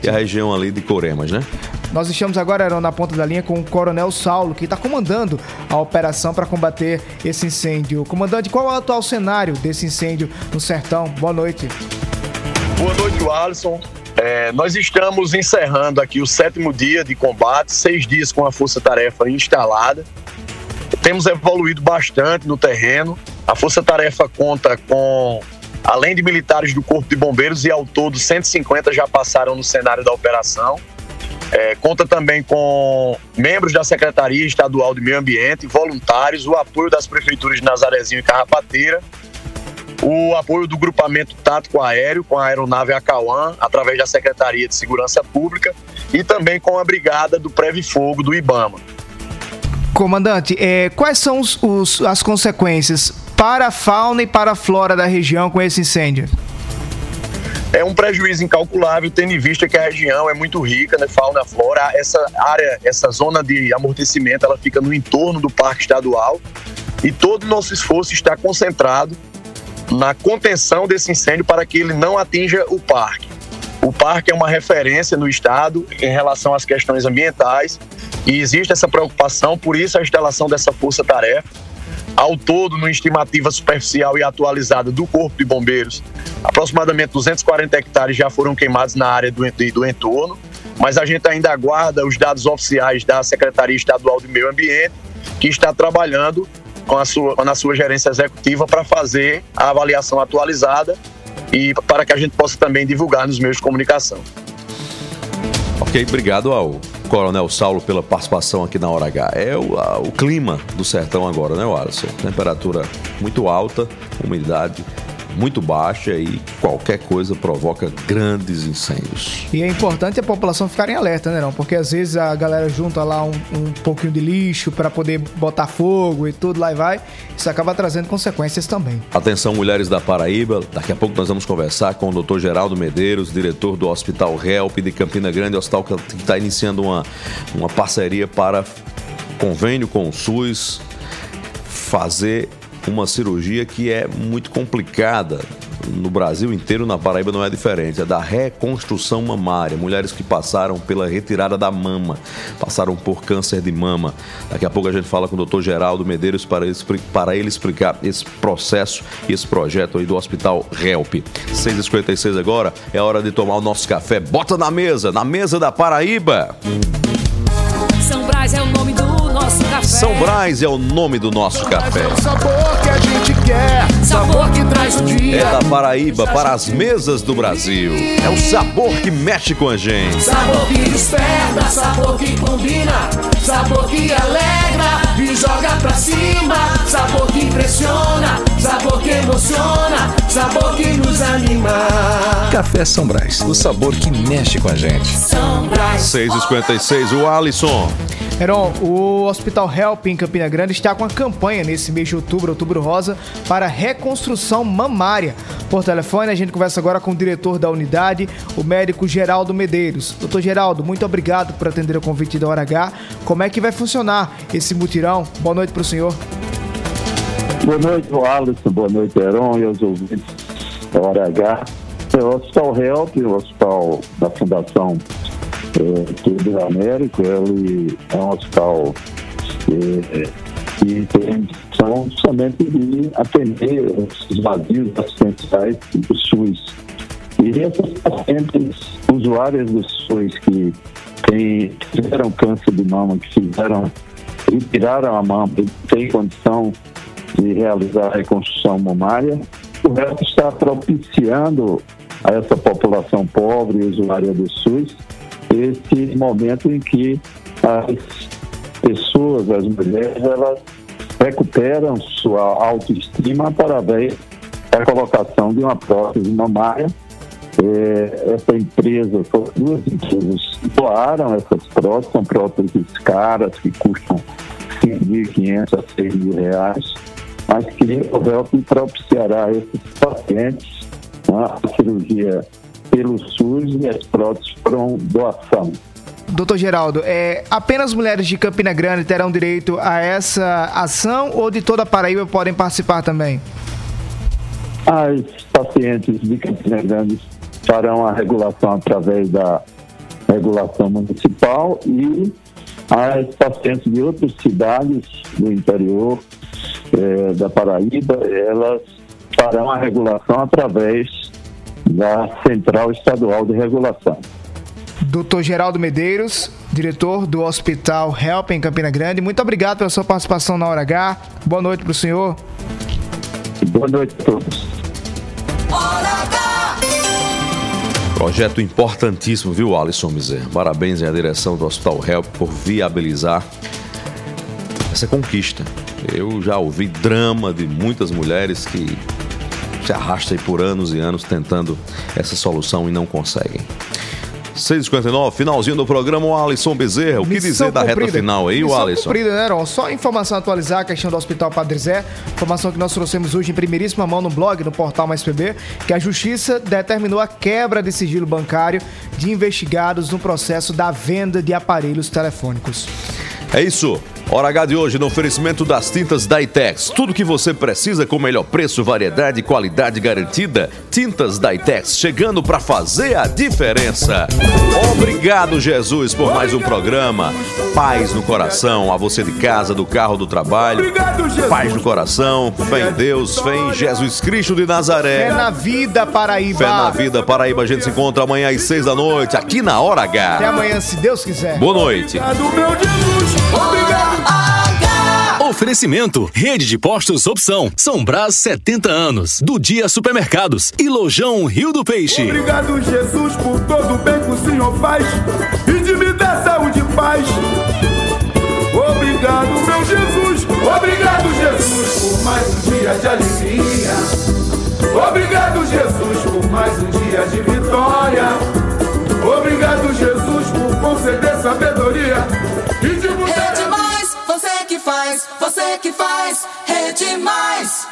e a região ali de Coremas, né? Nós estamos agora na ponta da linha com o Coronel Saulo, que está comandando a operação para combater esse incêndio. Comandante, qual é o atual cenário desse incêndio no sertão? Boa noite. Boa noite, Alisson. É, nós estamos encerrando aqui o sétimo dia de combate, seis dias com a Força Tarefa instalada. Temos evoluído bastante no terreno. A Força Tarefa conta com, além de militares do Corpo de Bombeiros, e ao todo 150 já passaram no cenário da operação. É, conta também com membros da Secretaria Estadual de Meio Ambiente, voluntários, o apoio das prefeituras de Nazarezinho e Carrapateira, o apoio do grupamento tático aéreo com a aeronave Acauã, através da Secretaria de Segurança Pública, e também com a brigada do Preve Fogo do IBAMA. Comandante, é, quais são os, os, as consequências para a fauna e para a flora da região com esse incêndio? É um prejuízo incalculável, tendo em vista que a região é muito rica, né, fauna, flora. Essa área, essa zona de amortecimento, ela fica no entorno do Parque Estadual e todo o nosso esforço está concentrado na contenção desse incêndio para que ele não atinja o parque. O parque é uma referência no estado em relação às questões ambientais e existe essa preocupação, por isso a instalação dessa força-tarefa. Ao todo, numa estimativa superficial e atualizada do Corpo de Bombeiros, aproximadamente 240 hectares já foram queimados na área do, do entorno, mas a gente ainda aguarda os dados oficiais da Secretaria Estadual de Meio Ambiente, que está trabalhando com a sua, na sua gerência executiva para fazer a avaliação atualizada e para que a gente possa também divulgar nos meios de comunicação. Ok, obrigado ao Coronel Saulo pela participação aqui na Hora H. É o, a, o clima do sertão agora, né, Alisson? Temperatura muito alta, umidade muito baixa e qualquer coisa provoca grandes incêndios. E é importante a população ficar em alerta, né, não? Porque às vezes a galera junta lá um, um pouquinho de lixo para poder botar fogo e tudo lá e vai. Isso acaba trazendo consequências também. Atenção, mulheres da Paraíba. Daqui a pouco nós vamos conversar com o Dr. Geraldo Medeiros, diretor do Hospital Help de Campina Grande, hospital que está iniciando uma, uma parceria para convênio com o SUS fazer uma cirurgia que é muito complicada. No Brasil inteiro, na Paraíba não é diferente. É da reconstrução mamária. Mulheres que passaram pela retirada da mama, passaram por câncer de mama. Daqui a pouco a gente fala com o Dr. Geraldo Medeiros para ele, para ele explicar esse processo e esse projeto aí do Hospital Help. 6h56 agora, é hora de tomar o nosso café. Bota na mesa, na mesa da Paraíba. São Brás é o nome do nosso café. São Brás é o nome do nosso café. sabor que a gente quer, sabor que traz o dia. É da Paraíba para as mesas do Brasil. É o sabor que mexe com a gente. Sabor que desperta, sabor que combina, sabor que alegra e joga pra cima, sabor que impressiona, sabor que emociona, sabor que nos anima. Café São Brás, o sabor que mexe com a gente. São Brás. 6h56, o Alisson. Heron, o Hospital Help em Campina Grande está com a campanha nesse mês de outubro, outubro rosa, para reconstrução mamária. Por telefone, a gente conversa agora com o diretor da unidade, o médico Geraldo Medeiros. Doutor Geraldo, muito obrigado por atender o convite da Hora H. Como é que vai funcionar esse mutirão? Boa noite para o senhor. Boa noite, Alisson. Boa noite, Heron e aos ouvintes da Hora H. É o Hospital Help, o hospital da Fundação é, Tudo Américo, ele é um hospital é, que tem são somente de atender os vazios assistenciais do SUS. E essas pacientes usuárias do SUS que tem, tiveram câncer de mama, que fizeram, retiraram a mama e têm condição de realizar a reconstrução mamária, o resto está propiciando a essa população pobre e usuária do SUS esse momento em que as pessoas, as mulheres, elas recuperam sua autoestima através da colocação de uma prótese mamária. É, essa empresa, duas empresas doaram essas próteses, são próteses caras que custam 5.500 a 6 mil reais, mas que o HELP propiciará a esses pacientes né, a cirurgia pelo SUS e as próteses foram doação. Doutor Geraldo, é, apenas mulheres de Campina Grande terão direito a essa ação ou de toda a Paraíba podem participar também? As pacientes de Campina Grande farão a regulação através da regulação municipal e as pacientes de outras cidades do interior é, da Paraíba, elas farão a regulação através da Central Estadual de Regulação. Doutor Geraldo Medeiros, diretor do Hospital Help em Campina Grande, muito obrigado pela sua participação na Hora H. Boa noite para o senhor. Boa noite a todos. Projeto importantíssimo, viu, Alisson Mizer? Parabéns à direção do Hospital Help por viabilizar essa conquista. Eu já ouvi drama de muitas mulheres que se arrastam aí por anos e anos tentando essa solução e não conseguem. 6h59, finalzinho do programa, o Alisson Bezerra. O que Missão dizer da reta final aí, o Missão Alisson? cumprida, né, Heron? Só informação atualizar a questão do Hospital Padre Zé. Informação que nós trouxemos hoje em primeiríssima mão no blog, no portal Mais PB, que a Justiça determinou a quebra de sigilo bancário de investigados no processo da venda de aparelhos telefônicos. É isso. Hora H de hoje no oferecimento das tintas Daitex. Tudo que você precisa com o melhor preço, variedade e qualidade garantida. Tintas Daitex chegando para fazer a diferença. Obrigado, Jesus, por mais um programa. Paz no coração, a você de casa, do carro, do trabalho. Paz no coração, fé em Deus, fé em Jesus Cristo de Nazaré. Fé na vida, Paraíba. Fé na vida, Paraíba. A gente se encontra amanhã às seis da noite, aqui na Hora Até H. amanhã, se Deus quiser. Boa noite. Oferecimento: Rede de Postos Opção. São Brás 70 anos. Do Dia Supermercados. E Lojão Rio do Peixe. Obrigado, Jesus, por todo o bem que o Senhor faz e de me dar saúde e paz. Obrigado, meu Jesus. Obrigado, Jesus, por mais um dia de alegria. Obrigado, Jesus, por mais um dia de vitória. Obrigado, Jesus, por conceder sabedoria e de faz, você que faz, Rede Mais.